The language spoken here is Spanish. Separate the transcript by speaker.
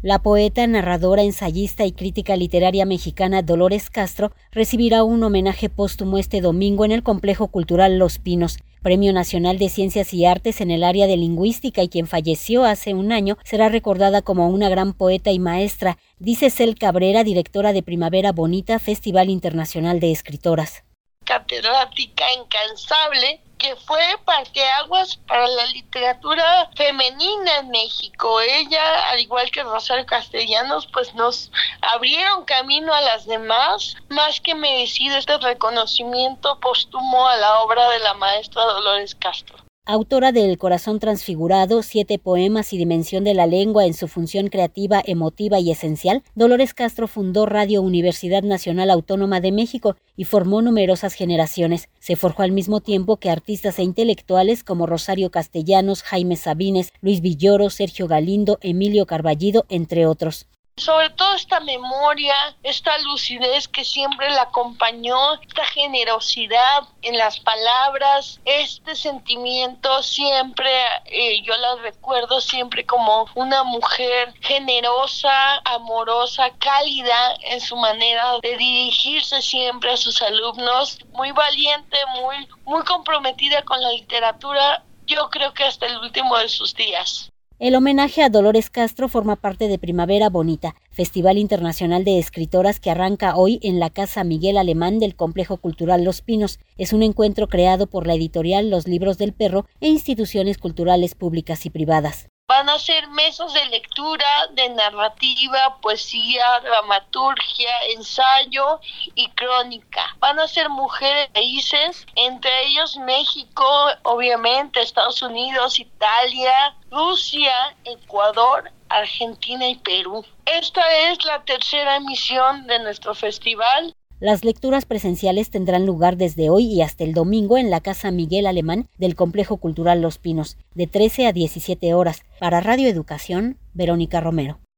Speaker 1: La poeta, narradora, ensayista y crítica literaria mexicana Dolores Castro recibirá un homenaje póstumo este domingo en el Complejo Cultural Los Pinos. Premio Nacional de Ciencias y Artes en el área de lingüística y quien falleció hace un año, será recordada como una gran poeta y maestra, dice Cel Cabrera, directora de Primavera Bonita, Festival Internacional de Escritoras.
Speaker 2: Catedrática incansable que fue parteaguas para la literatura femenina en México. Ella, al igual que Rosario Castellanos, pues nos abrieron camino a las demás, más que merecido este reconocimiento póstumo a la obra de la maestra Dolores Castro.
Speaker 1: Autora del Corazón Transfigurado, siete poemas y dimensión de la lengua en su función creativa, emotiva y esencial, Dolores Castro fundó Radio Universidad Nacional Autónoma de México y formó numerosas generaciones. Se forjó al mismo tiempo que artistas e intelectuales como Rosario Castellanos, Jaime Sabines, Luis Villoro, Sergio Galindo, Emilio Carballido, entre otros
Speaker 2: sobre todo esta memoria, esta lucidez que siempre la acompañó, esta generosidad en las palabras, este sentimiento siempre, eh, yo la recuerdo siempre como una mujer generosa, amorosa, cálida en su manera de dirigirse siempre a sus alumnos, muy valiente, muy, muy comprometida con la literatura, yo creo que hasta el último de sus días.
Speaker 1: El homenaje a Dolores Castro forma parte de Primavera Bonita, Festival Internacional de Escritoras que arranca hoy en la Casa Miguel Alemán del Complejo Cultural Los Pinos. Es un encuentro creado por la editorial Los Libros del Perro e instituciones culturales públicas y privadas.
Speaker 2: Van a ser mesas de lectura, de narrativa, poesía, dramaturgia, ensayo y crónica. Van a ser mujeres países, entre ellos México, obviamente, Estados Unidos, Italia, Rusia, Ecuador, Argentina y Perú. Esta es la tercera emisión de nuestro festival
Speaker 1: las lecturas presenciales tendrán lugar desde hoy y hasta el domingo en la Casa Miguel Alemán del Complejo Cultural Los Pinos, de 13 a 17 horas. Para Radio Educación, Verónica Romero.